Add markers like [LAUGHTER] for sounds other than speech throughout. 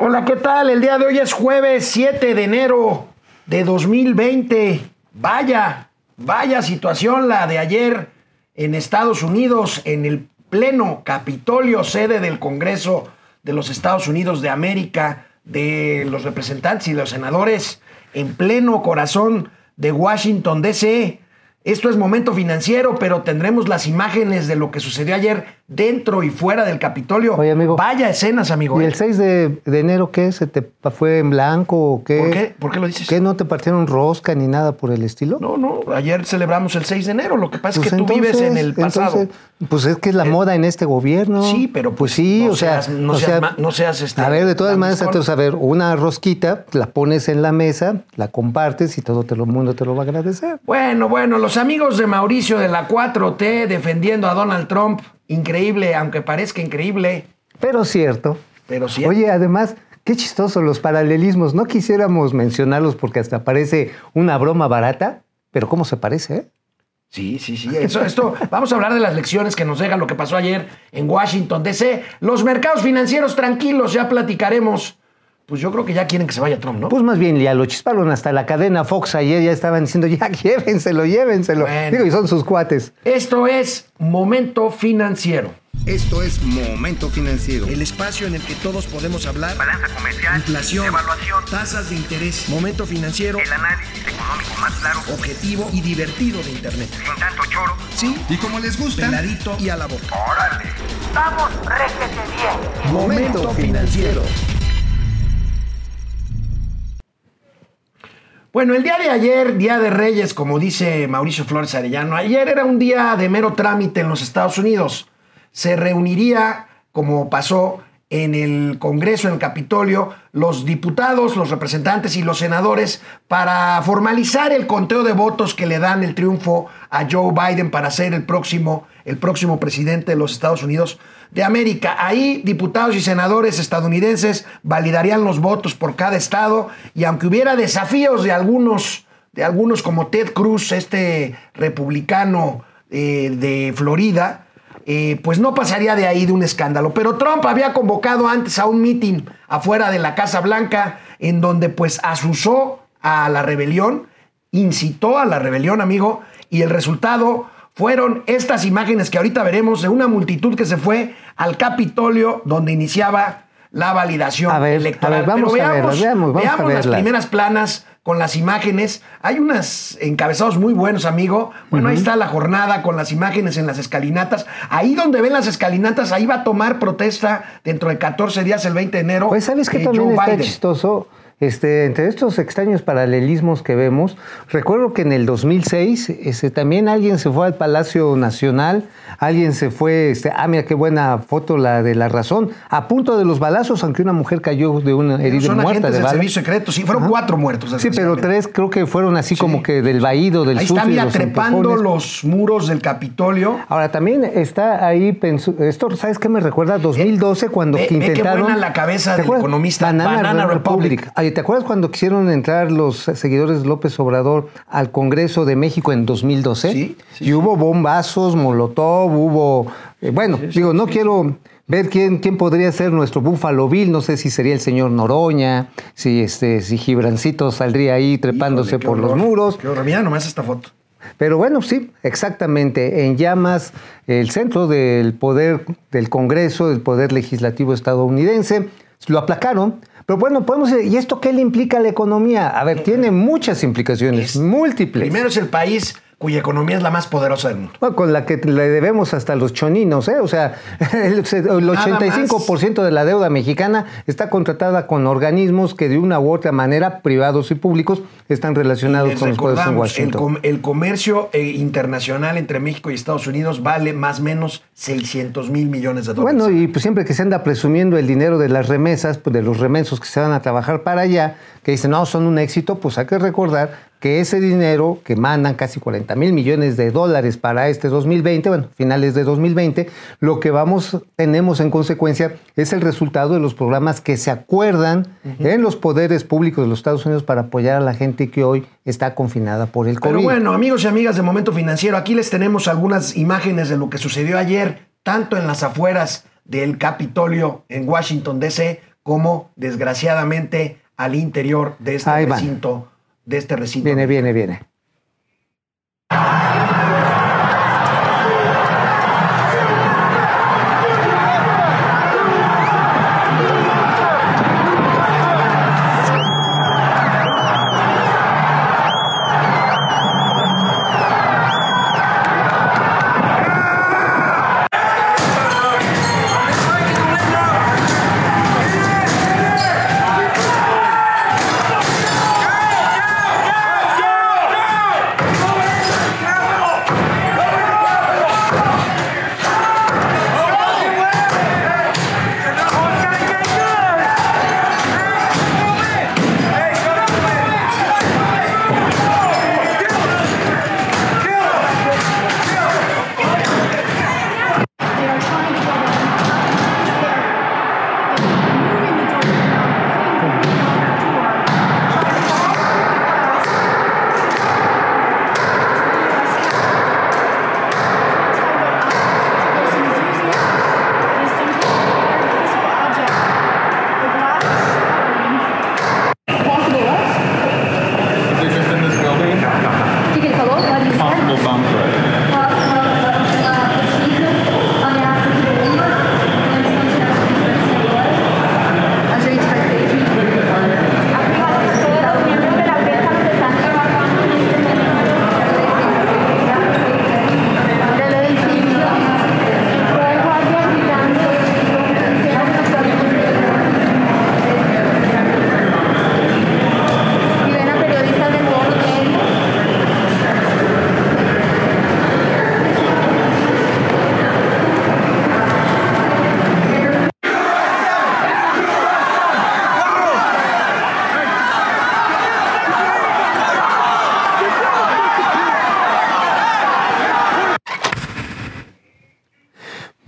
Hola, ¿qué tal? El día de hoy es jueves 7 de enero de 2020. Vaya, vaya situación la de ayer en Estados Unidos, en el pleno Capitolio, sede del Congreso de los Estados Unidos de América, de los representantes y los senadores, en pleno corazón de Washington, D.C. Esto es momento financiero, pero tendremos las imágenes de lo que sucedió ayer dentro y fuera del Capitolio. Oye, amigo. Vaya escenas, amigo. ¿Y ¿eh? el 6 de, de enero qué? ¿Se te fue en blanco o qué? ¿Por qué? ¿Por qué lo dices? ¿Qué no te partieron rosca ni nada por el estilo? No, no, ayer celebramos el 6 de enero. Lo que pasa Pues es que tú vives en el pasado. entonces, pues es que es la moda en este gobierno. Sí, pero pues sí, no o sea, seas- no o seas sea, ma- no seas, este, a ver, de todas maneras, entonces, a ver, una rosquita, la pones en la mesa, la compartes y todo el mundo te lo va a agradecer. Bueno, bueno, los amigos de Mauricio de la 4T defendiendo a Donald Trump. Increíble, aunque parezca increíble, Pero cierto. pero sí. Oye, además, qué chistoso los paralelismos. No quisiéramos mencionarlos porque hasta parece una broma barata, pero cómo se parece, ¿eh? Sí, sí, sí. Eso, esto, vamos a hablar de las lecciones que nos deja lo que pasó ayer en Washington, D.C. Los mercados financieros tranquilos, ya platicaremos. Pues yo creo que ya quieren que se vaya Trump, ¿no? Pues más bien, ya lo chisparon hasta la cadena Fox ayer, ya estaban diciendo, ya [LAUGHS] llévenselo, llévenselo. Bueno. Digo, y son sus cuates. Esto es Momento Financiero. Esto es Momento Financiero. El espacio en el que todos podemos hablar. balanza comercial, Inflación, evaluación, tasas de interés, momento financiero, el análisis económico más claro, objetivo y divertido de Internet. sin tanto choro. Sí, Y como les gusta, peladito y a la boca. ¡Órale! ¡Vamos, réjete bien! Momento financiero. Bueno, el día de ayer, Día de Reyes, como dice Mauricio Flores Arellano, ayer era un día de mero trámite en los Estados Unidos. Se reuniría, como pasó en el Congreso, en el Capitolio, los diputados, los representantes y los senadores para formalizar el conteo de votos que le dan el triunfo a Joe Biden para ser el próximo, el próximo presidente de los Estados Unidos de América. Ahí diputados y senadores estadounidenses validarían los votos por cada estado y aunque hubiera desafíos de algunos, de algunos como Ted Cruz, este republicano eh, de Florida, eh, pues no pasaría de ahí de un escándalo. Pero Trump había convocado antes a un meeting afuera de la Casa Blanca en donde pues asusó a la rebelión, incitó a la rebelión, amigo, y el resultado fueron estas imágenes que ahorita veremos de una multitud que se fue al Capitolio donde iniciaba la validación A ver, electoral. a ver, vamos Pero a verlas, veamos, vamos a veamos las primeras planas con las imágenes. Hay unos encabezados muy buenos, amigo. Bueno, ahí está la jornada con las imágenes en las escalinatas. Ahí donde ven las escalinatas, ahí va a tomar protesta dentro de 14 días, el 20 de enero. Pues, ¿sabes qué eh, también Joe está Biden. chistoso? Este, entre estos extraños paralelismos que vemos, recuerdo que en el 2006 este, también alguien se fue al Palacio Nacional, alguien se fue, este, ah, mira qué buena foto la de la razón, a punto de los balazos, aunque una mujer cayó de una herida Son muerta agentes de del bala. servicio secreto. Sí, fueron cuatro muertos. Sí, pero tres creo que fueron así como que del vaído, del Ahí susto está, mira, los trepando empujones. los muros del Capitolio. Ahora también está ahí, esto, ¿sabes qué me recuerda? 2012 cuando ve- que ve qué intentaron... buena la cabeza ¿Te del economista Banana, Banana Republic. Republic. Oye, ¿te acuerdas cuando quisieron entrar los seguidores de López Obrador al Congreso de México en 2012? Sí, sí, y hubo bombazos, molotov, hubo... eh, bueno, digo, no quiero ver quién, quién podría ser nuestro Búfalo Bill, no sé si sería el señor Noroña, si, este, si Gibrancito saldría ahí trepándose Híjole, por los muros. Qué horror. Mira nomás esta foto. Pero bueno, sí, exactamente. En llamas, el centro del poder del Congreso, del poder legislativo estadounidense, lo aplacaron. Pero bueno, podemos decir, ¿y esto qué le implica a la economía? A ver, tiene muchas implicaciones, Es- múltiples. Primero es el país cuya economía es la más poderosa del mundo. Bueno, con la que le debemos hasta los choninos, ¿eh? O sea, [LAUGHS] el, el 85% de la deuda mexicana está contratada con organismos que de una u otra manera, privados y públicos, están relacionados con los poderes en el, Washington. com- el comercio eh, internacional entre México y Estados Unidos vale más o menos 600 mil millones de dólares. Bueno, y pues siempre que se anda presumiendo el dinero de las remesas, pues de los remensos que se van a trabajar para allá, que dicen, no, son un éxito, pues hay que recordar que ese dinero que mandan casi 40 mil millones de dólares para este 2020, bueno, finales de 2020, lo que vamos, tenemos en consecuencia es el resultado de los programas que se acuerdan en los poderes públicos de los Estados Unidos para apoyar a la gente que hoy está confinada por el COVID. Pero bueno, amigos y amigas de Momento Financiero, aquí les tenemos algunas imágenes de lo que sucedió ayer, tanto en las afueras del Capitolio en Washington, D.C., como desgraciadamente al interior de este recinto, de este recinto. Viene, viene, viene.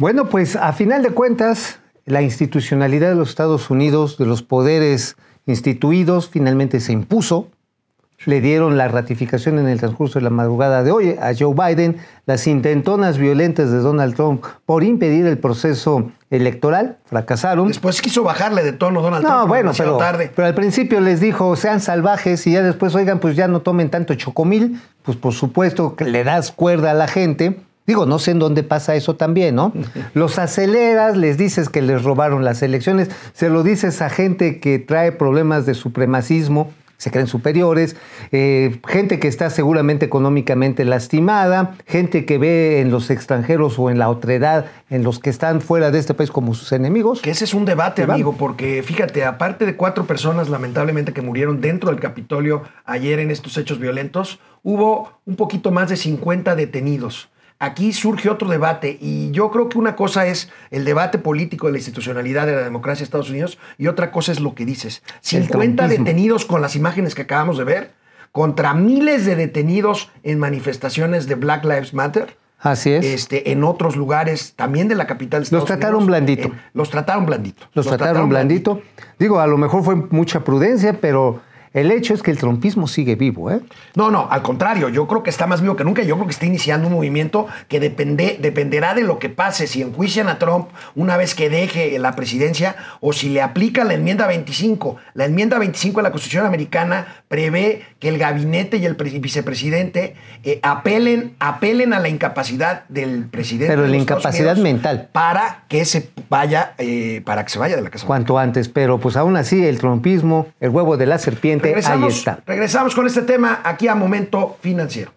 Bueno, pues a final de cuentas, la institucionalidad de los Estados Unidos, de los poderes instituidos, finalmente se impuso. Le dieron la ratificación en el transcurso de la madrugada de hoy a Joe Biden. Las intentonas violentas de Donald Trump por impedir el proceso electoral fracasaron. Después quiso bajarle de tono Donald No, Trump. bueno, demasiado pero, tarde. pero al principio les dijo, sean salvajes y ya después, oigan, pues ya no tomen tanto chocomil, pues por supuesto que le das cuerda a la gente. Digo, no sé en dónde pasa eso también, ¿no? [LAUGHS] Los aceleras, les dices que les robaron las elecciones, se lo dices a gente que trae problemas de supremacismo, se creen superiores, eh, gente que está seguramente económicamente lastimada, gente que ve en los extranjeros o en la otredad, en los que están fuera de este país como sus enemigos. Que ese es un debate, amigo, porque fíjate, aparte de cuatro personas lamentablemente que murieron dentro del Capitolio ayer en estos hechos violentos, hubo un poquito más de 50 detenidos. Aquí surge otro debate y yo creo que una cosa es el debate político de la institucionalidad de la democracia de Estados Unidos y otra cosa es lo que dices. 50 trumpismo. detenidos con las imágenes que acabamos de ver contra miles de detenidos en manifestaciones de Black Lives Matter. Así es. Este, en otros lugares, también de la capital de Estados trataron Unidos, blandito. eh, los trataron blandito. Los, trataron, blandito. Digo, a lo mejor fue mucha prudencia, pero el hecho es que el trompismo sigue vivo, ¿eh? No, no, al contrario, yo creo que está más vivo que nunca. Yo creo que está iniciando un movimiento que depende, dependerá de lo que pase, si enjuician a Trump una vez que deje la presidencia o si le aplican la enmienda 25. La enmienda 25 de la Constitución americana prevé que el gabinete y el pre- vicepresidente eh, apelen, apelen a la incapacidad del presidente. Pero de la incapacidad mental. Para que se vaya, eh, para que se vaya de la Casa. Cuanto antes, pero pues aún así el trompismo, el huevo de la serpiente, Regresamos, está. regresamos con este tema aquí a Momento Financiero.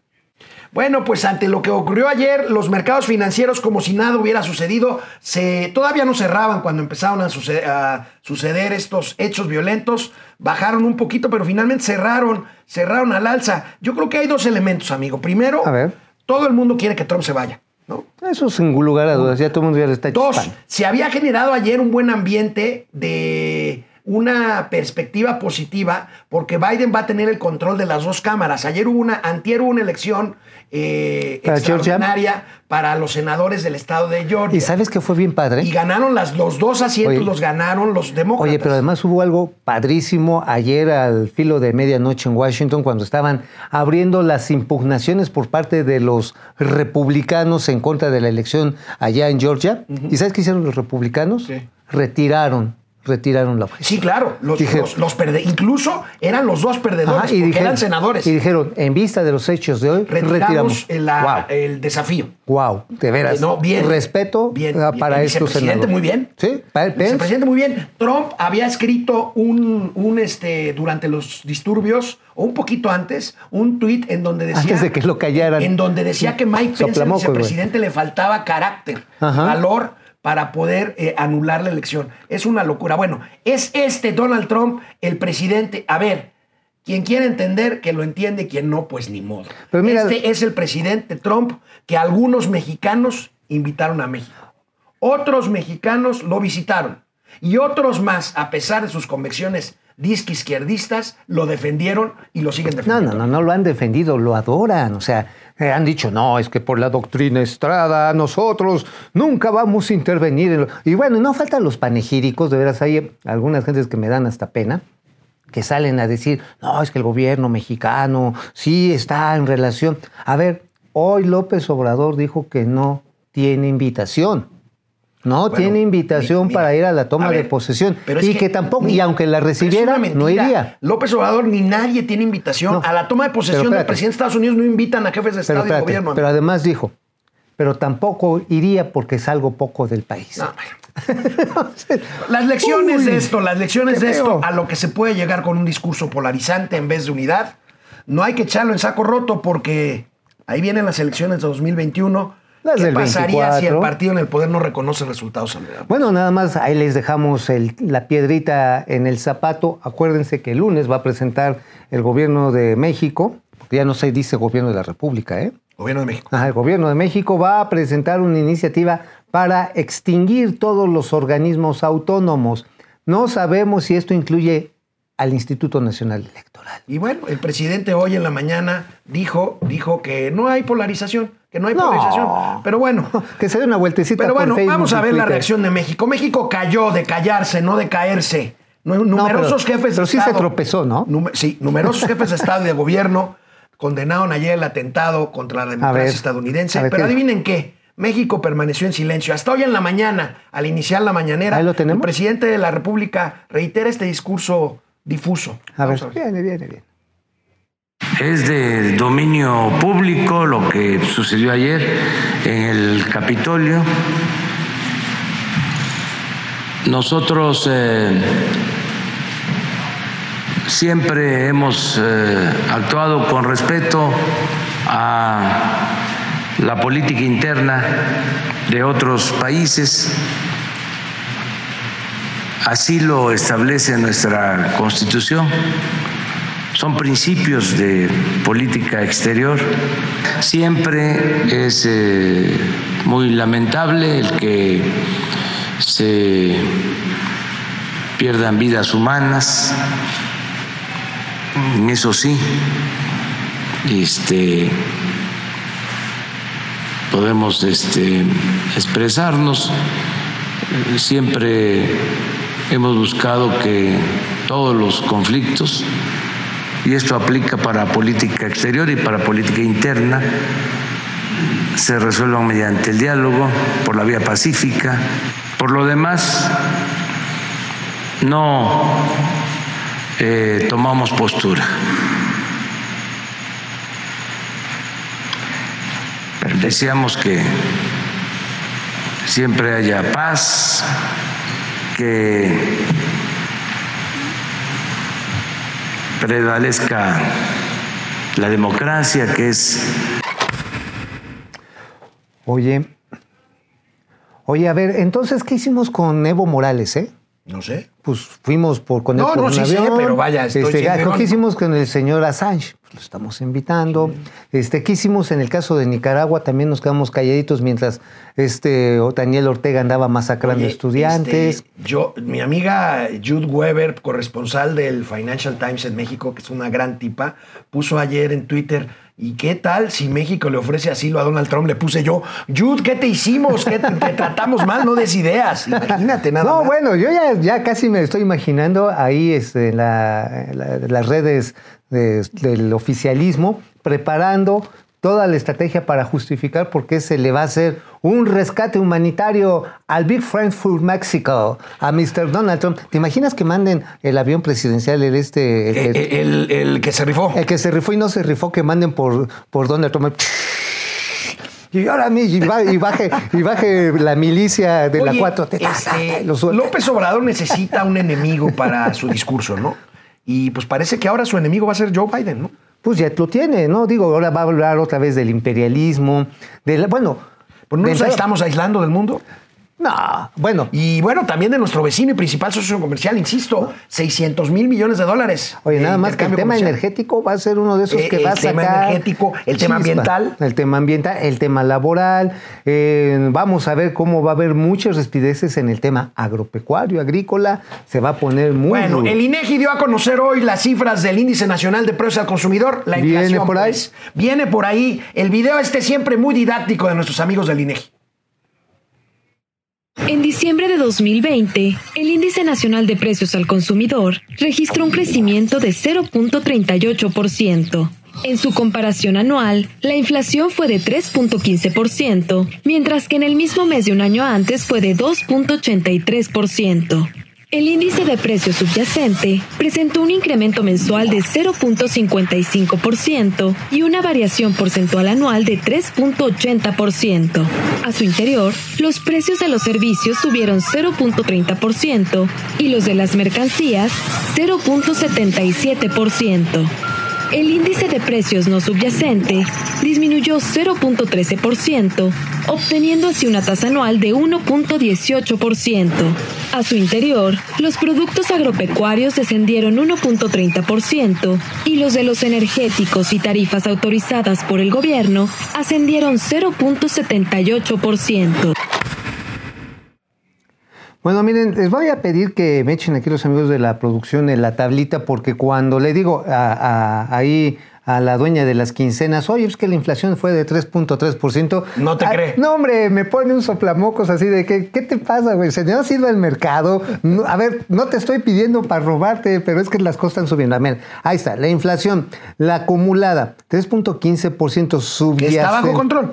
Bueno, pues ante lo que ocurrió ayer, los mercados financieros, como si nada hubiera sucedido, se, todavía no cerraban cuando empezaron a, suce- a suceder estos hechos violentos. Bajaron un poquito, pero finalmente cerraron, cerraron al alza. Yo creo que hay dos elementos, amigo. Primero, A ver. todo el mundo quiere que Trump se vaya. ¿no? Eso sin lugar a dudas, ya todo el mundo ya le está Dos, chispando. se había generado ayer un buen ambiente de una perspectiva positiva porque Biden va a tener el control de las dos cámaras. Ayer hubo una, antier hubo una elección eh, ¿Para Georgia? extraordinaria para los senadores del estado de Georgia. ¿Y sabes qué fue bien padre? Y ganaron las, los dos asientos, Oye. los ganaron los demócratas. Oye, pero además hubo algo padrísimo ayer al filo de medianoche en Washington cuando estaban abriendo las impugnaciones por parte de los republicanos en contra de la elección allá en Georgia. ¿Y sabes qué hicieron los republicanos? ¿Qué? Retiraron retiraron la objeción. Sí, claro, los, Dije- los, los perde- incluso eran los dos perdedores Ajá, porque eran senadores. y dijeron, en vista de los hechos de hoy, Retiramos retiramos. el, desafío. wow. de veras. Eh, no, bien. Respeto Bien, bien. para El estos senadores. muy bien. Sí, para el vicepresidente muy bien. Trump había escrito un, un, este, durante los disturbios, o un poquito antes, un tuit en donde decía. Antes de que lo callaran. En donde decía que Mike Pence, el güey. vicepresidente, le faltaba carácter, Ajá. valor para poder eh, anular la elección. Es una locura. Bueno, es este Donald Trump el presidente. A ver, quien quiere entender, que lo entiende, quien no, pues ni modo. Pero mira- este es el presidente Trump que algunos mexicanos invitaron a México. Otros mexicanos lo visitaron. Y otros más, a pesar de sus convicciones disque izquierdistas, lo defendieron y lo siguen No, defendiendo. no, no, no lo han defendido, lo adoran. O sea, eh, han dicho, no, es que por la doctrina Estrada nosotros nunca vamos a intervenir. en lo-". Y bueno, no faltan los panegíricos, de veras hay algunas gentes que me dan hasta pena, que salen a decir, no, es que el gobierno mexicano sí está en relación. A ver, hoy López Obrador dijo que no tiene invitación. No Bueno, tiene invitación mira, para ir a la toma a ver, de posesión. pero es Y que, tampoco, y aunque la pero es recibiera, no iría. López Obrador ni nadie tiene invitación. No, a la toma de pero posesión del presidente de Estados Unidos no invitan a jefes de Pero, Estado y de espérate, gobierno. pero además dijo, pero tampoco iría porque salgo poco del país. No, [LAUGHS] bueno. Las lecciones Uy, de esto, las lecciones de esto, a lo que se puede llegar con un discurso polarizante en vez de unidad, no hay que echarlo en saco roto porque ahí vienen las elecciones de 2021. Las ¿Qué del pasaría si el 24? partido en el poder no reconoce resultados? Bueno, nada más ahí les dejamos el- la piedrita en el zapato. Acuérdense que el lunes va a presentar el gobierno de México, ya no se dice gobierno de la República, ¿eh? Gobierno de México. Ajá, el gobierno de México va a presentar una iniciativa para extinguir todos los organismos autónomos. No sabemos si esto incluye al Instituto Nacional Electoral. Y bueno, el presidente hoy en la mañana dijo, dijo que no hay polarización, que no hay No. polarización. Pero bueno, [LAUGHS] Que se dé una vueltecita pero por bueno, Facebook vamos a ver la reacción de México. México cayó de callarse, no de caerse. Nu- Numerosos pero- jefes de pero sí se tropezó, ¿no? Sí, numerosos jefes de Estado y de gobierno condenaron ayer el atentado contra la democracia ver, estadounidense. ver, pero ¿qué? adivinen qué. México permaneció en silencio. Hasta hoy en la mañana, al iniciar la mañanera, Ahí lo tenemos. el presidente de la República reitera este discurso difuso. A ver, a ver. viene, viene, viene. Es de dominio público lo que sucedió ayer en el Capitolio. Nosotros eh, siempre hemos eh, actuado con respeto a la política interna de otros países. Así lo establece nuestra Constitución son principios de política exterior. Siempre es eh, muy lamentable el que se pierdan vidas humanas, en eso sí, este, podemos este, expresarnos. Siempre hemos buscado que todos los conflictos y esto aplica para política exterior y para política interna, se resuelvan mediante el diálogo, por la vía pacífica. Por lo demás, no eh, tomamos postura. Deseamos que siempre haya paz, que prevalezca la democracia, que es Oye, oye, a ver, entonces, ¿qué hicimos con Evo Morales, eh? No sé. Pues fuimos por con él No, sí sé, avión. pero vaya, estoy este, ah, ¿Qué hicimos con el señor Assange? Pues lo estamos invitando. Este, ¿Qué hicimos en el caso de Nicaragua? También nos quedamos calladitos mientras este Daniel Ortega andaba masacrando Oye, estudiantes. este, yo, mi amiga Jude Weber, corresponsal del Financial Times en México, que es una gran tipa, puso ayer en Twitter. ¿Y qué tal si México le ofrece asilo a Donald Trump? Le puse yo, Jude, ¿qué te hicimos? ¿Qué te, te tratamos mal? No des ideas. Imagínate nada no, más. bueno, yo ya, ya casi me estoy imaginando ahí este, la- la- las redes de- del oficialismo preparando toda la estrategia para justificar por qué se le va a hacer un rescate humanitario al Big for Mexico, a Mr. Donald Trump. ¿Te imaginas que manden el avión presidencial, el este, el, el- Eh, El, el que se rifó. el que se rifó y no se rifó, que manden por, por Donald Trump? Y ahora y, ba- y baje, y baje la milicia de la Oye, 4T. este. López Obrador necesita un enemigo para su discurso, ¿no? Y pues parece que ahora su enemigo va a ser Joe Biden, ¿no? Pues ya lo tiene, ¿no? Digo, ahora va a hablar otra vez del imperialismo, de la- bueno, Pues no nos estamos aislando del mundo. No, bueno, Y bueno, también de nuestro vecino y principal socio comercial, insisto, 600 mil millones de dólares. Oye, nada más que el tema comercial. energético va a ser uno de esos Eh, que el va a tema sacar energético, el tema ambiental. El tema ambiental, el tema laboral. eh, vamos a ver cómo va a haber muchas respideces en el tema agropecuario, agrícola. Se va a poner muy Bueno, duro. el INEGI dio a conocer hoy las cifras del Índice Nacional de Precios al Consumidor, la ¿Viene inflación. por ahí? pues. Viene por ahí. El video este siempre muy didáctico de nuestros amigos del INEGI. En diciembre de 2020, el Índice Nacional de Precios al Consumidor registró un crecimiento de 0.38%. En su comparación anual, la inflación fue de 3.15%, mientras que en el mismo mes de un año antes fue de 2.83%. El índice de precios subyacente presentó un incremento mensual de 0.55% y una variación porcentual anual de 3.80%. A su interior, los precios de los servicios subieron 0.30% y los de las mercancías 0.77%. El índice de precios no subyacente disminuyó 0.13%, obteniendo así una tasa anual de 1.18%. A su interior, los productos agropecuarios descendieron 1.30% y los de los energéticos y tarifas autorizadas por el gobierno ascendieron 0.78%. Bueno, miren, les voy a pedir que me echen aquí los amigos de la producción en la tablita, porque cuando le digo a- a- ahí a la dueña de las quincenas, oye, es que la inflación fue de 3.3%. No te Ah, cree. No, hombre, me pone un soplamocos así de que, ¿qué te pasa, güey? Se no ido al mercado. No, a ver, no te estoy pidiendo para robarte, pero es que las cosas están subiendo. A ver, ahí está, la inflación, la acumulada, 3.15% subyacente. ¿Está bajo control?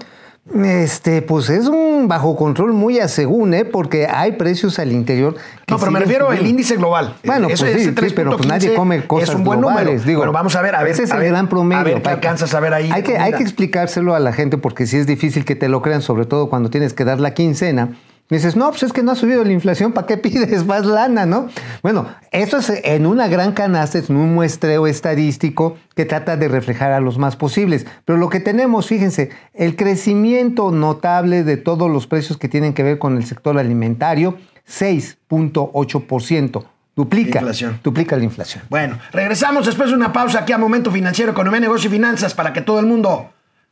Este, pues es un bajo control muy a según, ¿eh? Porque hay precios al interior. No, pero me refiero al índice global. Bueno, pues sí, sí, pero pues nadie 3.15 come cosas es un buen globales. número. Digo, bueno, vamos a ver, a ver. Ese es a el ver, gran promedio. A ver qué alcanzas a ver ahí. Hay que, hay que explicárselo a la gente porque sí es difícil que te lo crean, sobre todo cuando tienes que dar la quincena. Y dices, no, pues es que no ha subido la inflación, ¿para qué pides más lana, no? Bueno, esto es en una gran canasta, es un muestreo estadístico que trata de reflejar a los más posibles. Pero lo que tenemos, fíjense, el crecimiento notable de todos los precios que tienen que ver con el sector alimentario, 6.8%. Duplica, Inflación. duplica la inflación. Bueno, regresamos después de una pausa aquí a Momento Financiero, Economía, Negocio y Finanzas para que todo el mundo,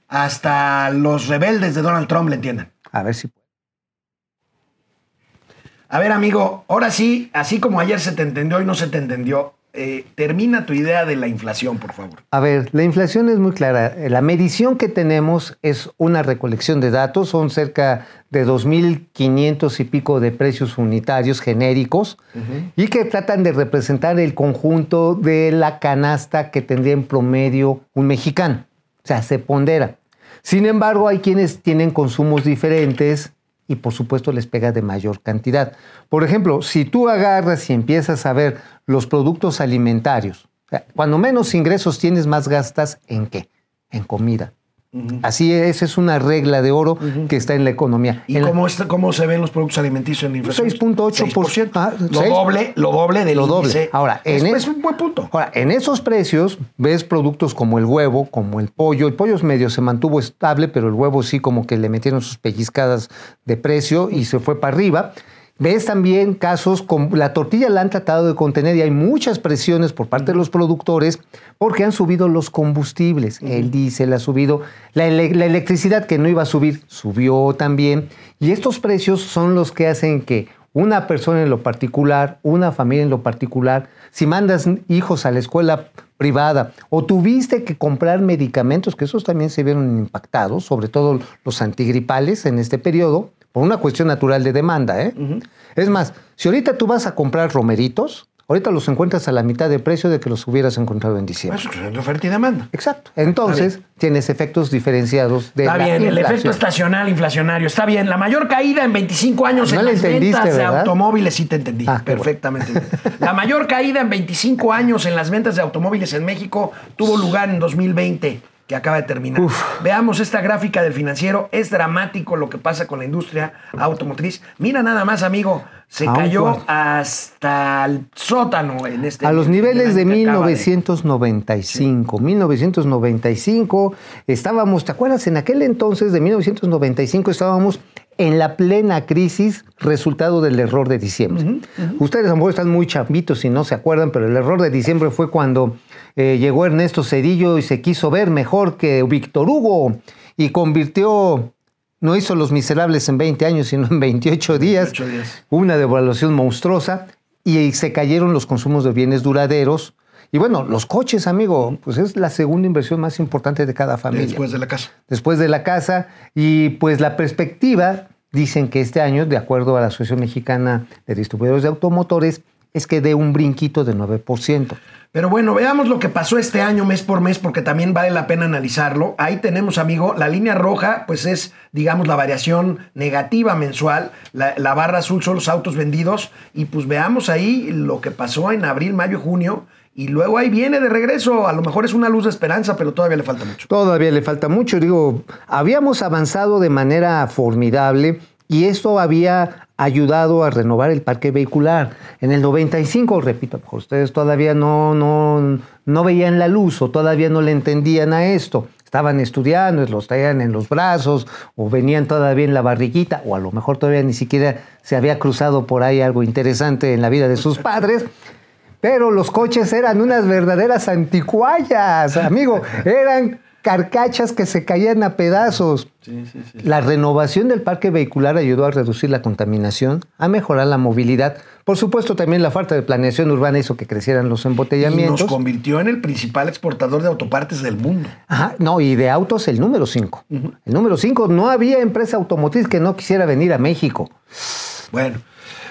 hasta los rebeldes de Donald Trump, le entiendan. A ver si A ver, amigo, ahora sí, así como ayer se te entendió y no se te entendió, eh, termina tu idea de la inflación, por favor. A ver, la inflación es muy clara. La medición que tenemos es una recolección de datos, son cerca de 2.500 y pico de precios unitarios genéricos y que tratan de representar el conjunto de la canasta que tendría en promedio un mexicano. O sea, se pondera. Sin embargo, hay quienes tienen consumos diferentes y por supuesto les pega de mayor cantidad. Por ejemplo, si tú agarras y empiezas a ver los productos alimentarios, cuando menos ingresos tienes, más gastas en qué? En comida. Así es, esa es una regla de oro que está en la economía. ¿Y En la- cómo, está- cómo se ven los productos alimenticios en la inflación? 6.8%. Ah, Lo doble, lo doble del Lo doble. índice. Ahora, es, en e- es un buen punto. Ahora, en esos precios ves productos como el huevo, como el pollo. El pollo es medio se mantuvo estable, pero el huevo sí como que le metieron sus pellizcadas de precio y se fue para arriba. Ves también casos como la tortilla la han tratado de contener y hay muchas presiones por parte de los productores porque han subido los combustibles. El diésel ha subido, la, ele- la electricidad que no iba a subir subió también. Y estos precios son los que hacen que una persona en lo particular, una familia en lo particular, si mandas hijos a la escuela privada o tuviste que comprar medicamentos, que esos también se vieron impactados, sobre todo los antigripales en este periodo, por una cuestión natural de demanda. ¿eh? Es más, si ahorita tú vas a comprar romeritos, ahorita los encuentras a la mitad de precio de que los hubieras encontrado en diciembre. Eso es de oferta y demanda. Exacto. Entonces, tienes efectos diferenciados de Está la bien, el efecto estacional inflacionario. Está bien. La mayor caída en 25 años No en las ventas de automóviles, sí te entendí Ah, bueno. perfectamente. [LAUGHS] La mayor caída en 25 años en las ventas de automóviles en México tuvo lugar en 2020, que acaba de terminar. Veamos esta gráfica del financiero. Es dramático lo que pasa con la industria automotriz. Mira nada más, amigo. Se cayó hasta el sótano en este A los niveles de año que acaba 1995. 1995 estábamos, ¿te acuerdas? En aquel entonces de 1995 estábamos en la plena crisis resultado del error de diciembre. Ustedes a lo mejor están muy chambitos y no se acuerdan, pero el error de diciembre fue cuando eh, llegó Ernesto Cedillo y se quiso ver mejor que Víctor Hugo y convirtió, no hizo Los Miserables en 20 años, sino en 28 días. 28 días. Una devaluación monstruosa y se cayeron los consumos de bienes duraderos. Y bueno, los coches, amigo, pues es la segunda inversión más importante de cada familia. Después de la casa. Después de la casa. Y pues la perspectiva, dicen que este año, de acuerdo a la Asociación Mexicana de Distribuidores de Automotores, es que dé un brinquito de 9%. Pero bueno, veamos lo que pasó este año mes por mes porque también vale la pena analizarlo. Ahí tenemos, amigo, la línea roja, pues es, digamos, la variación negativa mensual. La, la barra azul son los autos vendidos. Y pues veamos ahí lo que pasó en abril, mayo, junio. Y luego ahí viene de regreso. A lo mejor es una luz de esperanza, pero todavía le falta mucho. Todavía le falta mucho. Digo, habíamos avanzado de manera formidable y esto había ayudado a renovar el parque vehicular. En el 95, repito, ustedes todavía no, no, no veían la luz o todavía no le entendían a esto. Estaban estudiando, los traían en los brazos o venían todavía en la barriguita o a lo mejor todavía ni siquiera se había cruzado por ahí algo interesante en la vida de sus padres. Pero los coches eran unas verdaderas anticuallas, amigo. Eran carcachas que se caían a pedazos. La renovación del parque vehicular ayudó a reducir la contaminación, a mejorar la movilidad. Por supuesto, también la falta de planeación urbana hizo que crecieran los Y embotellamientos. nos convirtió en el principal exportador de autopartes del mundo. Ajá, no, y de autos el número 5. El número 5, no había empresa automotriz que no quisiera venir a México. Bueno.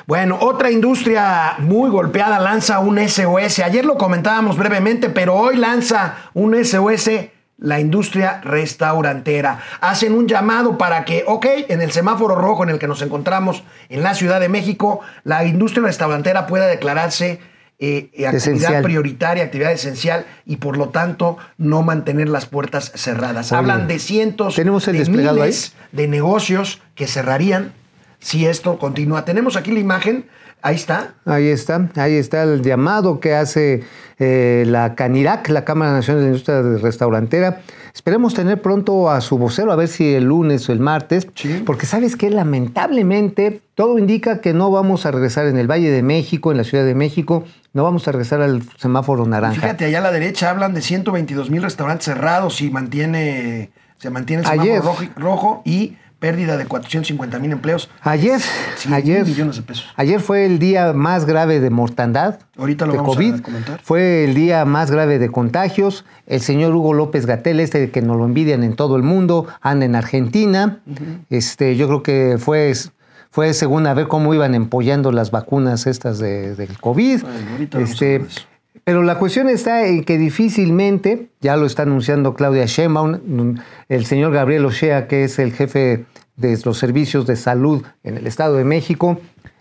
Bueno, otra industria muy golpeada lanza un SOS. Ayer lo comentábamos brevemente, pero hoy lanza un SOS la industria restaurantera. Hacen un llamado para que, ok, en el semáforo rojo en el que nos encontramos en la Ciudad de México, la industria restaurantera pueda declararse eh, eh, actividad Esencial. prioritaria, actividad esencial y por lo tanto no mantener las puertas cerradas. Oye, Hablan de cientos ¿tenemos el de ahí? miles de negocios que cerrarían si esto continúa. Tenemos aquí la imagen, ahí está. Ahí está, ahí está el llamado que hace eh, la CANIRAC, la Cámara Nacional de Industria Restaurantera. Esperemos tener pronto a su vocero, a ver si el lunes o el martes, Sí. porque sabes que lamentablemente todo indica que no vamos a regresar en el Valle de México, en la Ciudad de México, no vamos a regresar al semáforo naranja. Fíjate, allá a la derecha hablan de 122 mil restaurantes cerrados y mantiene, se mantiene el semáforo rojo y pérdida de 450 mil empleos. Ayer, ayer, mil millones de pesos. ayer fue el día más grave de mortandad Ahorita lo de vamos a COVID. comentar. Fue el día más grave de contagios. El señor Hugo López Gatel, este que nos lo envidian en todo el mundo, anda en Argentina. Este, yo creo que fue, fue según a ver cómo iban empollando las vacunas estas de- del COVID. Bueno, ahorita vamos a Este. Pero la cuestión está en que difícilmente, ya lo está anunciando Claudia Sheinbaum, el señor Gabriel Ochea, que es el jefe de los servicios de salud en el Estado de México,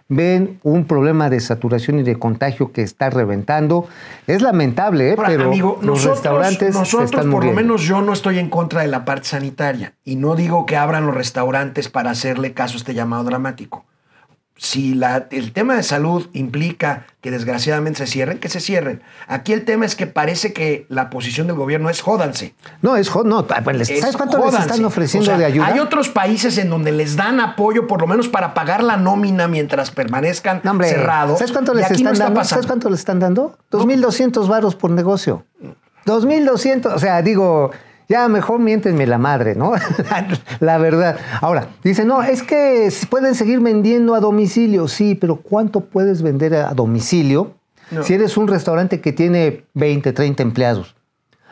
ven un problema de saturación y de contagio que está reventando. Es lamentable, ¿eh? Ahora, pero amigo, los nosotros, restaurantes nosotros están por lo menos yo no estoy en contra de la parte sanitaria y no digo que abran los restaurantes para hacerle caso a este llamado dramático. Si la- el tema de salud implica que desgraciadamente se cierren, que se cierren. Aquí el tema es que parece que la posición del gobierno es jódanse. No, es no, les- Es ¿sabes cuánto les jódanse. están ofreciendo O sea, de ayuda? Hay otros países en donde les dan apoyo por lo menos para pagar la nómina mientras permanezcan No, hombre, cerrados. ¿Sabes cuánto les están no está dando? pasando. ¿Sabes cuánto les están dando? 2.200 varos por negocio. 2.200, o sea, digo, ya mejor miéntenme la madre, ¿no? [LAUGHS] la verdad. Ahora, dicen, no, es que pueden seguir vendiendo a domicilio. Sí, pero ¿cuánto puedes vender a domicilio No. si eres un restaurante que tiene 20, 30 empleados?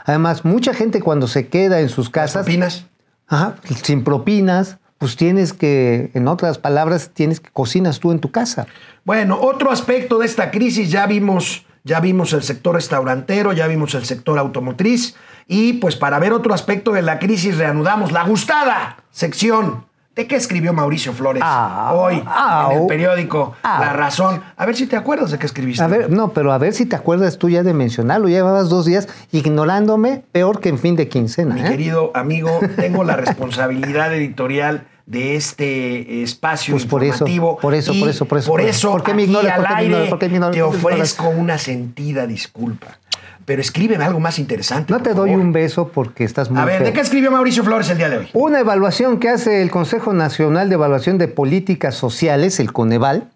Además, mucha gente cuando se queda en sus casas, ¿Opinas? Ajá, sin propinas, pues tienes que, en otras palabras, tienes que cocinas tú en tu casa. Bueno, otro aspecto de esta crisis, ya vimos, ya vimos el sector restaurantero, ya vimos el sector automotriz, y pues para ver otro aspecto de la crisis reanudamos la gustada sección. ¿De qué escribió Mauricio Flores Ah, hoy ah, en el periódico ah. La Razón? A ver si te acuerdas de qué escribiste. A ver, no, pero a ver si te acuerdas tú ya de mencionarlo. Llevabas dos días ignorándome, peor que en fin de quincena. Mi ¿eh? querido amigo, tengo la responsabilidad [LAUGHS] editorial de este espacio Pues por eso, por eso, por eso, por eso, Por por eso, eso. ¿Por qué me ignoras? ¿Por qué me ignoras? ¿Por qué me ignoras? te ofrezco una sentida disculpa. Pero escríbeme algo más interesante. No por te doy un beso porque estás muy A ver, feo. ¿de qué escribió Mauricio Flores el día de hoy? Una evaluación que hace el Consejo Nacional de Evaluación de Políticas Sociales, el Coneval.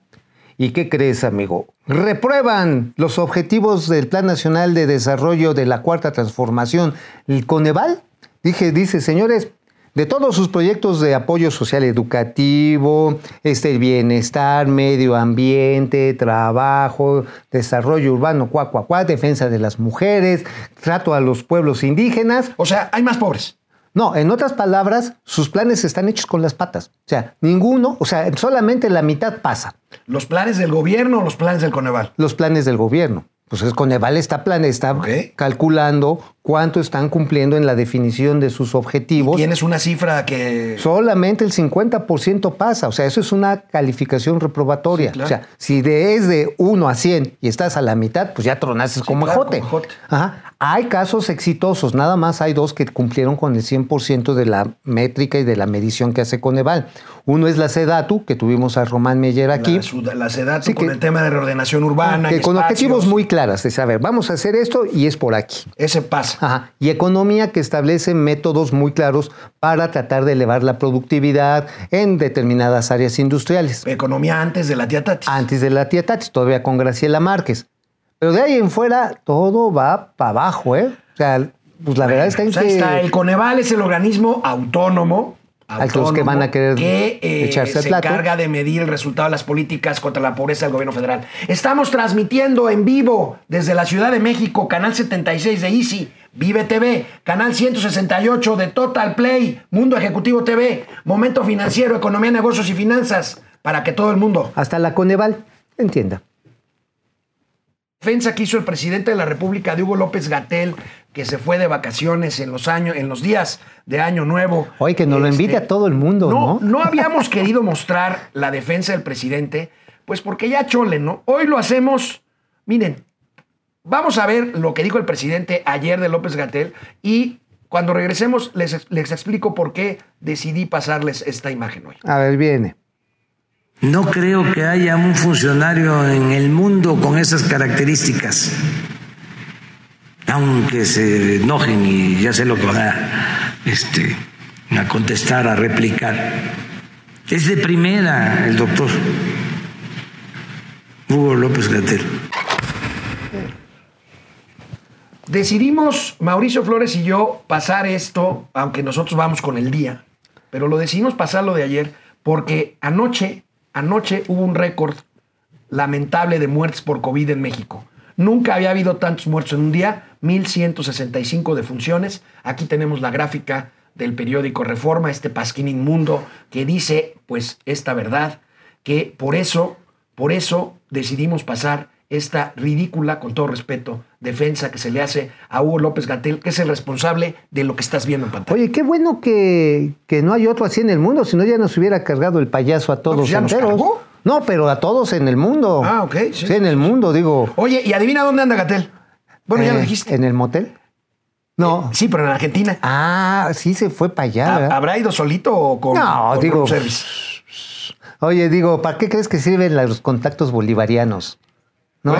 ¿Y qué crees, amigo? Reprueban los objetivos del Plan Nacional de Desarrollo de la Cuarta Transformación. El Coneval, dije, dice, señores, de todos sus proyectos de apoyo social educativo, este bienestar, medio ambiente, trabajo, desarrollo urbano, cuá, cuá, cuá, defensa de las mujeres, trato a los pueblos indígenas, O sea, hay más pobres. no, en otras palabras, sus planes están hechos con las patas. O sea, ninguno, o sea, solamente la mitad pasa. ¿Los planes del gobierno o los planes del Coneval? Los planes del gobierno. Pues es Coneval está, plan, está calculando cuánto están cumpliendo en la definición de sus objetivos. Tienes una cifra que... Solamente el 50% pasa, o sea, eso es una calificación reprobatoria. Sí, claro. O sea, si de, es de 1 a 100 y estás a la mitad, pues ya tronaces como claro, ejote. como ejote. Ajá. Hay casos exitosos, nada más hay dos que cumplieron con el 100% de la métrica y de la medición que hace Coneval. Uno es la SEDATU, que tuvimos a Román Meyer aquí. La, la SEDATU Sí, con que- el tema de reordenación urbana. que con espacios. objetivos muy claras, es a ver, vamos a hacer esto y es por aquí. Ese pasa. Ajá. Y economía que establece métodos muy claros para tratar de elevar la productividad en determinadas áreas industriales. Economía antes de la tía Tati. Antes de la tía Tati, todavía con Graciela Márquez. Pero de ahí en fuera todo va para abajo, ¿eh? O sea, pues la verdad en Pues ahí que... está. El Coneval es el organismo autónomo. Que los que van a querer que, eh, se plato. encarga de medir el resultado de las políticas contra la pobreza del gobierno federal. Estamos transmitiendo en vivo desde la Ciudad de México, canal 76 de Easy, Vive TV, canal 168 de Total Play, Mundo Ejecutivo TV, Momento Financiero, Economía, Negocios y Finanzas, para que todo el mundo Hasta la Coneval, entienda. Defensa que hizo el presidente de la República de Hugo López Gatel, que se fue de vacaciones en los años, en los días de Año Nuevo. Oye, que nos lo Este, invite a todo el mundo, ¿no? No, no habíamos querido mostrar la defensa del presidente, pues porque ya chole, ¿no? Hoy lo hacemos. Miren, vamos a ver lo que dijo el presidente ayer de López Gatel y cuando regresemos les, les explico por qué decidí pasarles esta imagen hoy. A ver, viene. No creo que haya un funcionario en el mundo con esas características. Aunque se enojen y ya sé lo que van a, este, a contestar, a replicar. Es de primera el doctor Hugo López Gatel. Decidimos, Mauricio Flores y yo, pasar esto, aunque nosotros vamos con el día, pero lo decidimos pasarlo de ayer porque anoche, anoche hubo un récord lamentable de muertes por COVID en México. Nunca había habido tantos muertos en un día, 1.165 defunciones. Aquí tenemos la gráfica del periódico Reforma, este pasquín inmundo, que dice, pues, esta verdad, que por eso, por eso decidimos pasar esta ridícula, con todo respeto, defensa que se le hace a Hugo López Gatel, que es el responsable de lo que estás viendo en pantalla. Oye, qué bueno que, que no hay otro así en el mundo, si no ya nos hubiera cargado el payaso a todos pues ya nos enteros. cargó. No, pero a todos en el mundo. Ah, ok, sí. Sí, en el mundo, digo. Oye, ¿y adivina dónde anda Gatel? Bueno, ya lo Eh, dijiste. ¿En el motel? No. Sí, pero en Argentina. Ah, sí se fue para allá, ¿Ha- ¿verdad? ¿Habrá ido solito o con, No, con digo-? Oye, digo, ¿para qué crees que sirven los contactos bolivarianos? ¿No?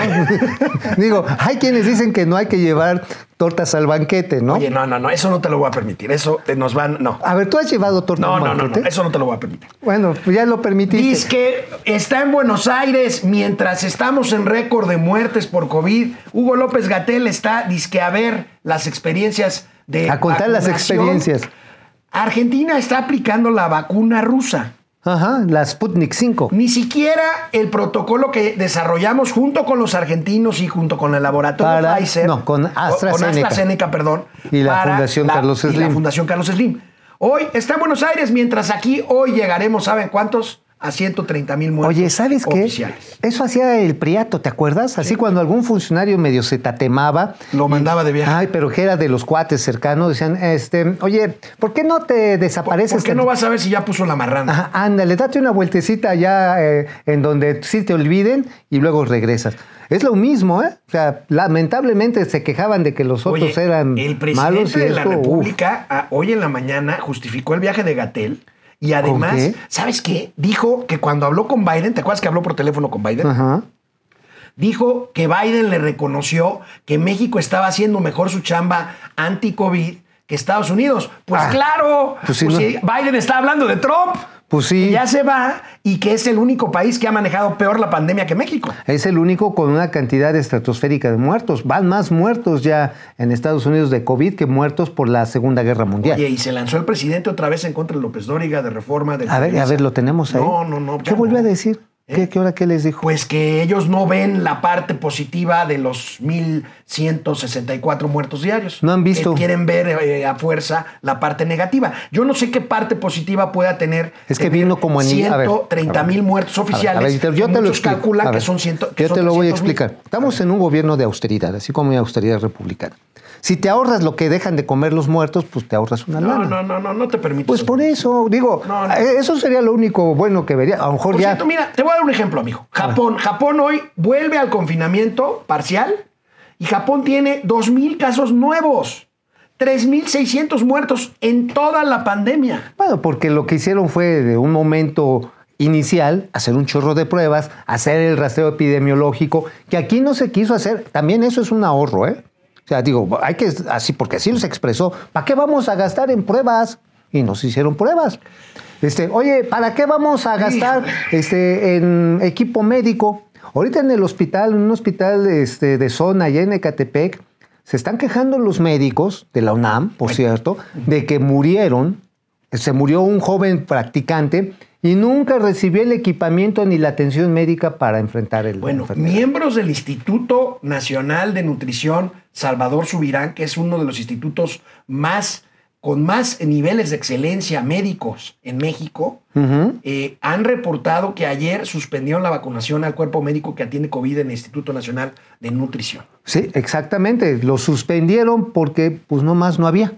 [LAUGHS] digo, hay quienes dicen que no hay que llevar tortas al banquete, ¿no? Oye, no, no, no, eso no te lo voy a permitir. Eso te nos van. No. A ver, ¿tú has llevado tortas No, al no, no, banquete? no, eso no te lo voy a permitir. Bueno, pues ya lo permitiste. Dice que está en Buenos Aires mientras estamos en récord de muertes por COVID. Hugo López Gatel está disque a ver las experiencias de. A contar las experiencias. Argentina está aplicando la vacuna rusa. Ajá, la Sputnik 5. Ni siquiera el protocolo que desarrollamos junto con los argentinos y junto con el laboratorio Para- Pfizer. no, con AstraZeneca. Con AstraZeneca, perdón. Y la Fundación Carlos y la Slim. Fundación Carlos Slim. Hoy está en Buenos Aires, mientras aquí hoy llegaremos, ¿saben cuántos? A 130 mil muertos Oye, ¿sabes qué? oficiales. Eso hacía el Priato, ¿te acuerdas? Así cuando algún funcionario medio se tatemaba. Lo mandaba de viaje. Ay, pero que era de los cuates cercanos. Decían, este, oye, ¿por qué no te ¿Por, desapareces? por qué no vas a ver si ya puso la marrana? Ajá, ándale, date una vueltecita allá eh, en donde sí te olviden y luego regresas. Es lo mismo, ¿eh? O sea, lamentablemente se quejaban de que los otros Oye, eran el presidente malos y de la esto. República a- hoy en la mañana justificó el viaje de Gatel y además, qué? ¿sabes qué? Dijo que cuando habló con Biden, ¿te acuerdas que habló por teléfono con Biden? Ajá. Dijo que Biden le reconoció que México estaba haciendo mejor su chamba anti-COVID que Estados Unidos. Pues Ah, claro, pues pues no. Biden está hablando de Trump. Pues sí. que ya se va y que es el único país que ha manejado peor la pandemia que México. Es el único con una cantidad estratosférica de muertos. Van más muertos ya en Estados Unidos de COVID que muertos por la Segunda Guerra Mundial. Oye, y se lanzó el presidente otra vez en contra de López Dóriga, de reforma, de... a ver, a ver, lo tenemos ahí. No, no, no. ¿Qué volvió no. a decir? ¿Qué, ¿Eh? qué hora qué les dijo? Pues que ellos no ven la parte positiva de los 1.164 muertos diarios. No han visto. Que quieren ver eh, a fuerza la parte negativa. Yo no sé qué parte positiva pueda tener. Es que vino como en- a ver, 130 a ver. mil muertos A ver, oficiales. a ver, yo te- lo muchos explico. calculan A que son 100. que Yo son te lo voy a 300 mil. explicar. Estamos en un gobierno de austeridad, así como hay austeridad republicana. Si te ahorras lo que dejan de comer los muertos, pues te ahorras una No, lana. no, no, no, no te permite. Pues por eso, digo, No, no. eh, eso sería lo único bueno que vería. A lo mejor Por ya. cierto, mira, te voy a dar un ejemplo, amigo. Japón. Japón hoy vuelve al confinamiento parcial y Japón tiene 2.000 casos nuevos. 3.600 muertos en toda la pandemia. Bueno, porque lo que hicieron fue de un momento inicial hacer un chorro de pruebas, hacer el rastreo epidemiológico, que aquí no se quiso hacer. También eso es un ahorro, ¿eh? O sea, digo, hay que, así, porque así los expresó, ¿para qué vamos a gastar en pruebas? Y nos hicieron pruebas. Este, oye, ¿para qué vamos a gastar este, en equipo médico? Ahorita en el hospital, en un hospital este, de zona allá en Ecatepec, se están quejando los médicos de la UNAM, por cierto, de que murieron, se murió un joven practicante y nunca recibió el equipamiento ni la atención médica para enfrentar el Bueno, miembros del Instituto Nacional de Nutrición Salvador Subirán, que es uno de los institutos más con más niveles de excelencia médicos en México, eh, han reportado que ayer suspendieron la vacunación al cuerpo médico que atiende COVID en el Instituto Nacional de Nutrición. Sí, exactamente. Lo suspendieron porque pues no más no había.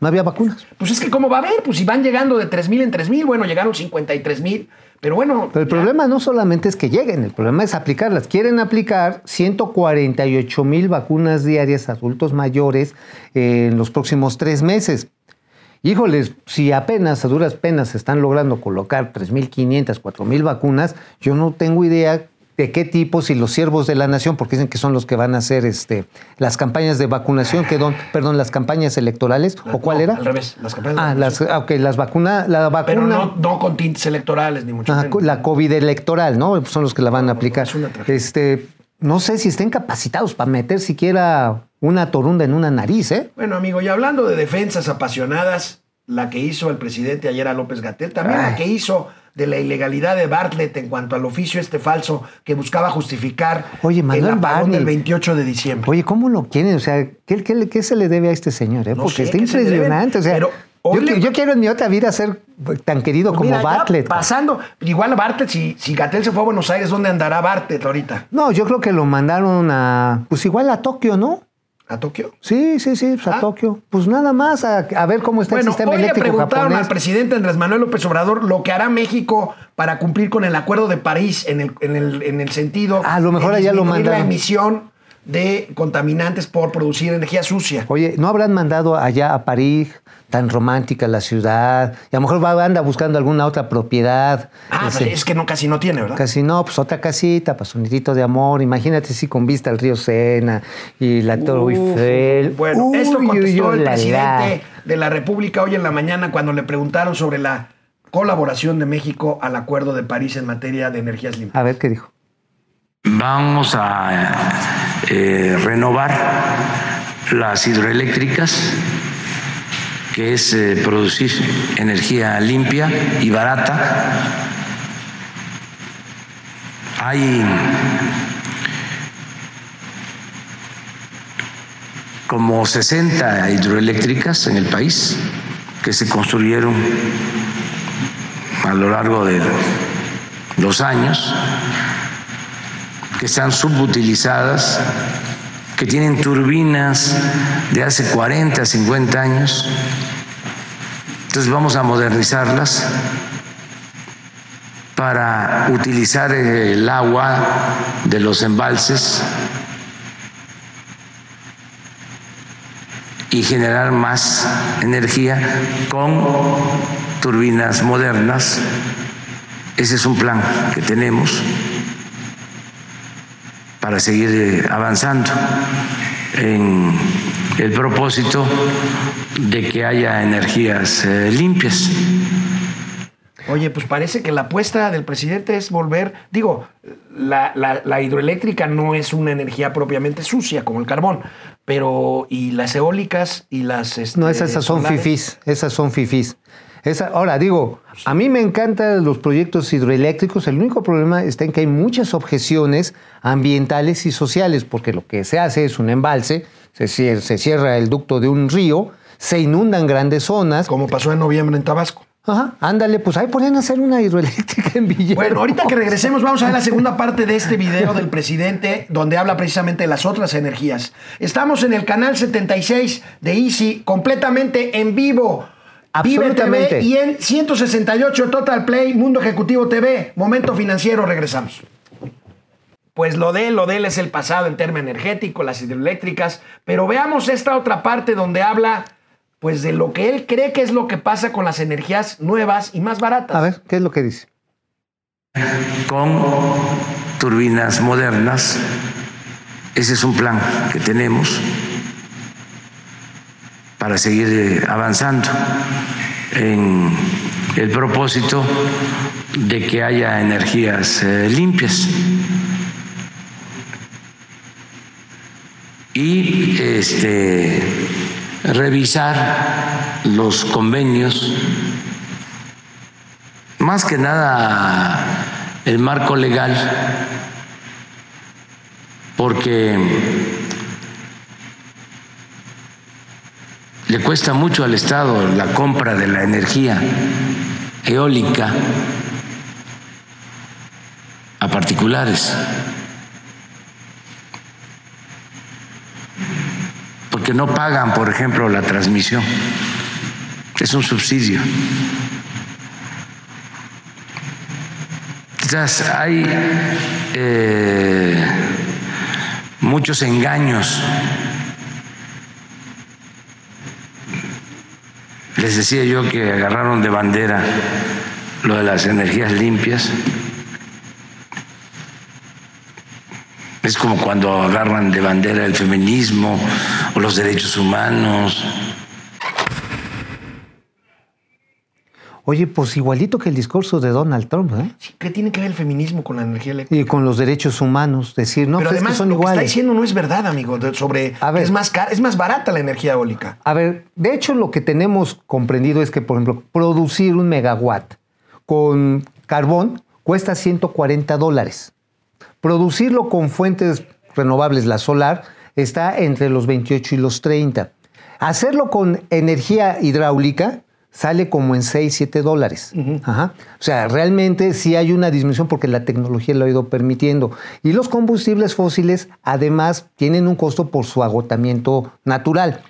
No había vacunas. Pues es que, ¿cómo va a haber? Pues si van llegando de 3 mil en 3 mil, bueno, llegaron 53 mil, pero bueno. Pero el ya. problema no solamente es que lleguen, el problema es aplicarlas. Quieren aplicar 148 mil vacunas diarias a adultos mayores eh, en los próximos tres meses. Híjoles, si apenas, a duras penas, se están logrando colocar 3.500, 4.000 vacunas, yo no tengo idea de qué tipo, si los siervos de la nación, porque dicen que son los que van a hacer este, las campañas de vacunación, que don, perdón, las campañas electorales, ¿o cuál No, era? Al revés, las campañas de Ah, las, ah, ok, las vacunas, la vacuna... Pero no, no con tintes electorales, ni mucho menos. la COVID electoral, ¿no? Son los que la van a no, aplicar. es una tragedia. Este, no sé si estén capacitados para meter siquiera una torunda en una nariz, ¿eh? Bueno, amigo, y hablando de defensas apasionadas, la que hizo el presidente ayer a López Gatel, también la que hizo de la ilegalidad de Bartlett en cuanto al oficio este falso que buscaba justificar Oye, Manuel el apagón Barney. del 28 de diciembre. Oye, ¿cómo lo quieren? O sea, ¿qué, qué qué se le debe a este señor? eh? No Porque sé, está impresionante. O sea, Pero yo, le- quiero en mi otra vida ser tan querido Pues como mira, Bartlett. pasando, igual a Bartlett, si, si Gatel se fue a Buenos Aires, ¿dónde andará Bartlett ahorita? No, yo creo que lo mandaron a, pues igual a Tokio, ¿no? ¿A Tokio? Sí, sí, sí, pues a Ah. Tokio. Pues nada más a, a ver cómo está Bueno, el sistema hoy le eléctrico preguntaron japonés. al presidente Andrés Manuel López Obrador lo que hará México para cumplir con el Acuerdo de París en el, en el, en el sentido a lo mejor de allá lo disminuir la mandaron. emisión de contaminantes por producir energía sucia. Oye, ¿no habrán mandado allá a París, tan romántica la ciudad? Y a lo mejor va, anda buscando alguna otra propiedad. Ah, Ese- es que no, casi no tiene, ¿verdad? Casi no, pues otra casita para su nidito de amor. Imagínate si con vista al río Sena y la Torre Eiffel. Bueno, Uy, esto contestó uy, el la, la. presidente de la República hoy en la mañana cuando le preguntaron sobre la colaboración de México al Acuerdo de París en materia de energías limpias. A ver qué dijo. Vamos a eh, renovar las hidroeléctricas, que es eh, producir energía limpia y barata. Hay como 60 hidroeléctricas en el país que se construyeron a lo largo de los años, que están subutilizadas, que tienen turbinas de hace 40, 50 años. Entonces vamos a modernizarlas para utilizar el agua de los embalses y generar más energía con turbinas modernas. Ese es un plan que tenemos para seguir eh, avanzando en el propósito de que haya energías eh, limpias. Oye, pues parece que la apuesta del presidente es volver, digo, la, la- la hidroeléctrica no es una energía propiamente sucia como el carbón, pero y las eólicas y las... este, No, esas, esas son fifís, esas son fifís. Esa, ahora digo, a mí me encantan los proyectos hidroeléctricos, el único problema está en que hay muchas objeciones ambientales y sociales, porque lo que se hace es un embalse, se cierra el ducto de un río, se inundan grandes zonas. Como pasó en noviembre en Tabasco. Ajá, ándale, pues ahí podrían hacer una hidroeléctrica en Villa. Bueno, ahorita que regresemos vamos a ver la [LAUGHS] segunda parte de este video del presidente donde habla precisamente de las otras energías. Estamos en el canal 76 de Easy completamente en vivo. Vive Absolutamente. TV y en 168 Total Play, Mundo Ejecutivo TV, Momento Financiero, regresamos. Pues lo de él, lo de él es el pasado en término energético, las hidroeléctricas, pero veamos esta otra parte donde habla pues de lo que él cree que es lo que pasa con las energías nuevas y más baratas. A ver, ¿qué es lo que dice? con turbinas modernas. Ese es un plan que tenemos para seguir eh, avanzando en el propósito de que haya energías eh, limpias. Y este revisar los convenios más que nada el marco legal, porque le cuesta mucho al Estado la compra de la energía eólica a particulares, porque no pagan, por ejemplo, la transmisión, es un subsidio. Quizás hay eh, muchos engaños. Les decía yo que agarraron de bandera lo de las energías limpias. Es como cuando agarran de bandera el feminismo o los derechos humanos. Oye, pues igualito que el discurso de Donald Trump, ¿eh? ¿Qué tiene que ver el feminismo con la energía eléctrica? Y con los derechos humanos, decir, no, Pero pues es que además, son lo que está diciendo no es verdad, amigo, sobre A que ver. es más cara, es más barata la energía eólica. A ver, de hecho lo que tenemos comprendido es que, por ejemplo, producir un megawatt con carbón cuesta 140 dólares. Producirlo con fuentes renovables, la solar, está entre los 28 y los 30. Hacerlo con energía hidráulica sale como en 6, 7 dólares. Ajá. O sea, realmente sí hay una disminución porque la tecnología lo ha ido permitiendo. Y los combustibles fósiles, además, tienen un costo por su agotamiento natural.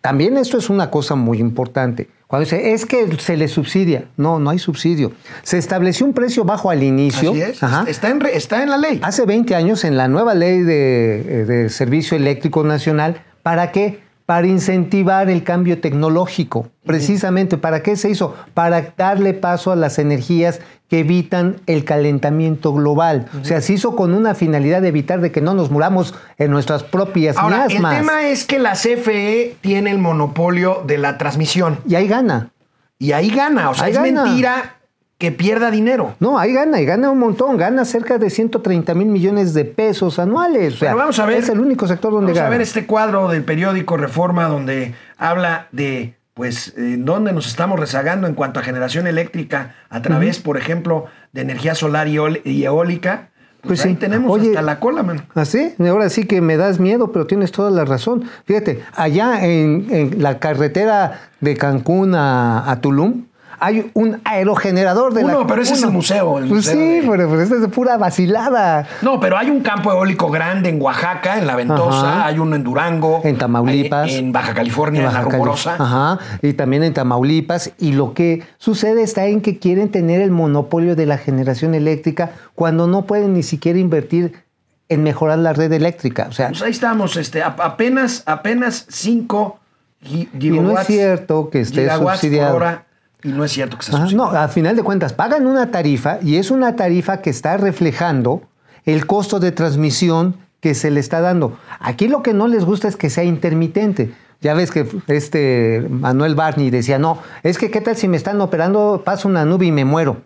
También esto es una cosa muy importante. Cuando dice, es que se le subsidia. No, no hay subsidio. Se estableció un precio bajo al inicio. Así es, Ajá. está en, re- está en la ley. Hace 20 años en la nueva ley de, eh, de Servicio Eléctrico Nacional, ¿para qué? Para incentivar el cambio tecnológico. Precisamente, ¿para qué se hizo? Para darle paso a las energías que evitan el calentamiento global. O sea, se hizo con una finalidad de evitar de que no nos muramos en nuestras propias Ahora, el tema es que la CFE tiene el monopolio de la transmisión Y ahí gana. y ahí gana. O sea, Ahí es gana. mentira que pierda dinero. No, ahí gana, y gana un montón, gana cerca de 130 mil millones de pesos anuales. O sea, Pero vamos a ver. Es el único sector donde Vamos gana. a ver este cuadro del periódico Reforma donde habla de pues en dónde nos estamos rezagando en cuanto a generación eléctrica a través, por ejemplo, de energía solar y, eólica. Pues, Pues ahí sí. tenemos Oye, hasta la cola, man. Así, ahora sí que me das miedo, pero tienes toda la razón. Fíjate, allá en, en la carretera de Cancún a, a Tulum hay un aerogenerador de la Uno, pero ese es el museo, el pues museo sí, de- pero, pero esta es pura vacilada. No, pero hay un campo eólico grande en Oaxaca, en La Ventosa, Ajá. hay uno en Durango. En Tamaulipas. hay En Baja California, en, Baja La Cali- Rumorosa. Ajá, y también en Tamaulipas. Y lo que sucede está en que quieren tener el monopolio de la generación eléctrica cuando no pueden ni siquiera invertir en mejorar la red eléctrica. O sea, Pues ahí estamos, este, apenas, apenas 5 y no es cierto que esté gigawatts subsidiado. por hora, y no es cierto que Ah, subsidiado. no, a final de cuentas pagan una tarifa y es una tarifa que está reflejando el costo de transmisión que se le está dando. Aquí lo que no les gusta es que sea intermitente. Ya ves que este Manuel Barney decía, no, es que qué tal si me están operando, paso una nube y me muero.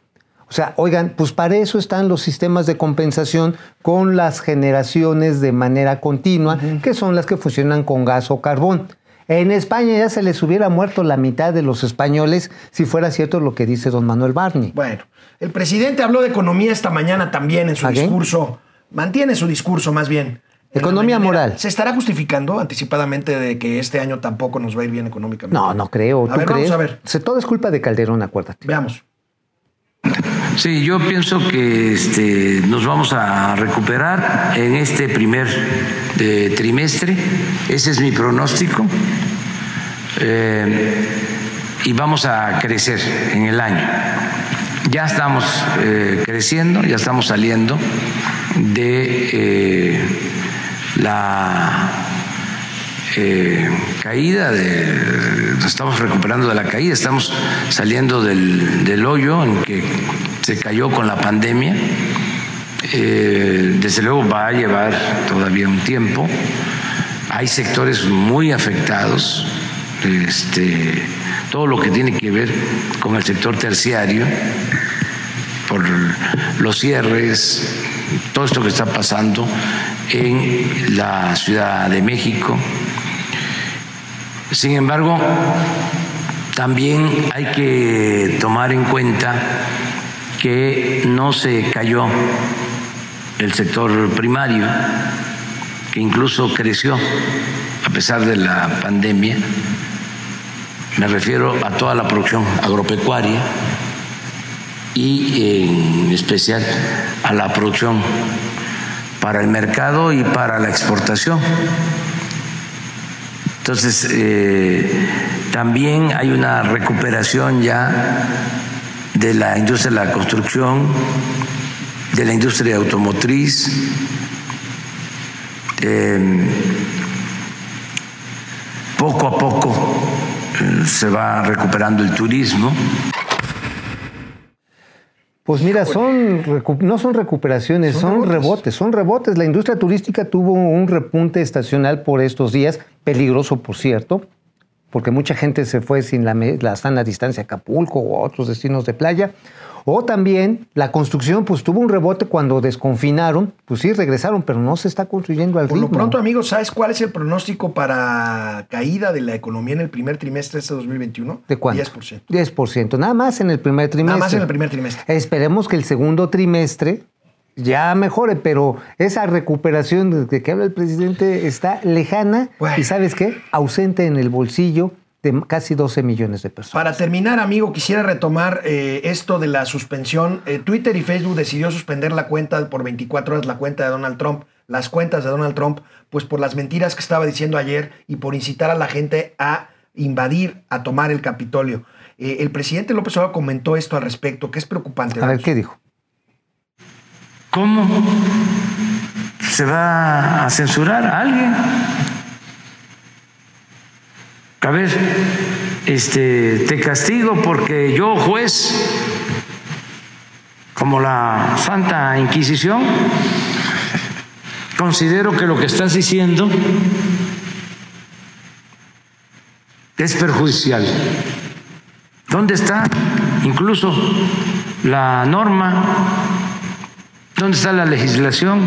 O sea, oigan, pues para eso están los sistemas de compensación con las generaciones de manera continua, que son las que funcionan con gas o carbón. En España ya se les hubiera muerto la mitad de los españoles si fuera cierto lo que dice don Manuel Barney. Bueno, el presidente habló de economía esta mañana también en su ¿Ah, discurso. Mantiene su discurso más bien. Economía moral. ¿Se estará justificando anticipadamente de que este año tampoco nos va a ir bien económicamente? No, no creo. A ¿Tú ver, crees? vamos a ver. Se- todo es culpa de Calderón, acuérdate. Veamos. Sí, yo pienso que este, nos vamos a recuperar en este primer eh, trimestre. Ese es mi pronóstico. Eh, y vamos a crecer en el año. Ya estamos eh, creciendo, ya estamos saliendo de la caída, de, estamos recuperando de la caída, estamos saliendo del hoyo en que se cayó con la pandemia. Eh, desde luego va a llevar todavía un tiempo. Hay sectores muy afectados, este, todo lo que tiene que ver con el sector terciario, por los cierres, todo esto que está pasando en la Ciudad de México. Sin embargo, también hay que tomar en cuenta que no se cayó el sector primario, que incluso creció a pesar de la pandemia. Me refiero a toda la producción agropecuaria y en especial a la producción para el mercado y para la exportación. Entonces, eh, también hay una recuperación ya de la industria de la construcción, de la industria automotriz. Eh, poco a poco eh, se va recuperando el turismo. Pues mira, son no son recuperaciones, Son rebotes. son rebotes. La industria turística tuvo un repunte estacional por estos días, peligroso por cierto, porque mucha gente se fue sin la, la sana distancia a Acapulco o a otros destinos de playa. O también la construcción, pues tuvo un rebote cuando desconfinaron, pues sí regresaron, pero no se está construyendo al Por lo ritmo. pronto, amigos, ¿sabes cuál es el pronóstico para caída de la economía en el primer trimestre de este 2021? ¿De cuánto? 10%. 10%, nada más en el primer trimestre. Nada más en el primer trimestre. Esperemos que el segundo trimestre ya mejore, pero esa recuperación de que habla el presidente está lejana Bueno. y ¿sabes qué? Ausente en el bolsillo de casi 12 millones de personas. Para terminar, amigo, quisiera retomar eh, esto de la suspensión. Eh, Twitter y Facebook decidió suspender la cuenta por 24 horas, la cuenta de Donald Trump, las cuentas de Donald Trump, pues por las mentiras que estaba diciendo ayer y por incitar a la gente a invadir, a tomar el Capitolio. Eh, el presidente López Obrador comentó esto al respecto, que es preocupante. A ver. ¿qué dijo? ¿Cómo se va a censurar a alguien? A ver, este, te castigo porque yo, juez, como la Santa Inquisición, considero que lo que estás diciendo es perjudicial. ¿Dónde está incluso la norma? ¿Dónde está la legislación?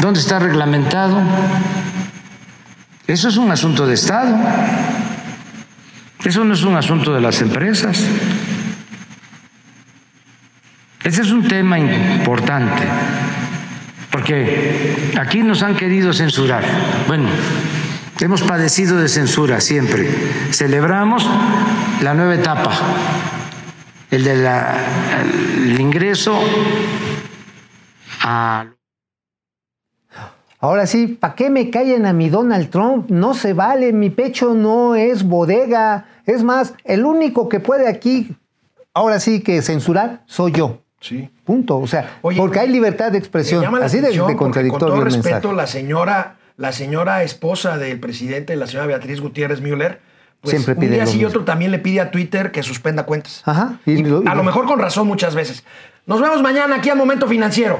¿Dónde está reglamentado? Eso es un asunto de Estado. Eso no es un asunto de las empresas. Ese es un tema importante. porque aquí nos han querido censurar. Bueno, hemos padecido de censura siempre. Celebramos la nueva etapa, el del ingreso a Ahora sí, ¿para qué me callen a mi Donald Trump? No se vale, mi pecho no es bodega. Es más, el único que puede aquí, ahora sí que censurar, soy yo. Sí. Punto. O sea, Oye, porque hay libertad de Me expresión. llama la Así de, de contradictorio Con todo el respeto, mensaje. la señora, la señora esposa del presidente, la señora Beatriz Gutiérrez Müller, pues Siempre un pide día lo sí y otro también le pide a Twitter que suspenda cuentas. Ajá. Y Y lo- a lo mejor con razón muchas veces. Nos vemos mañana aquí a Momento Financiero.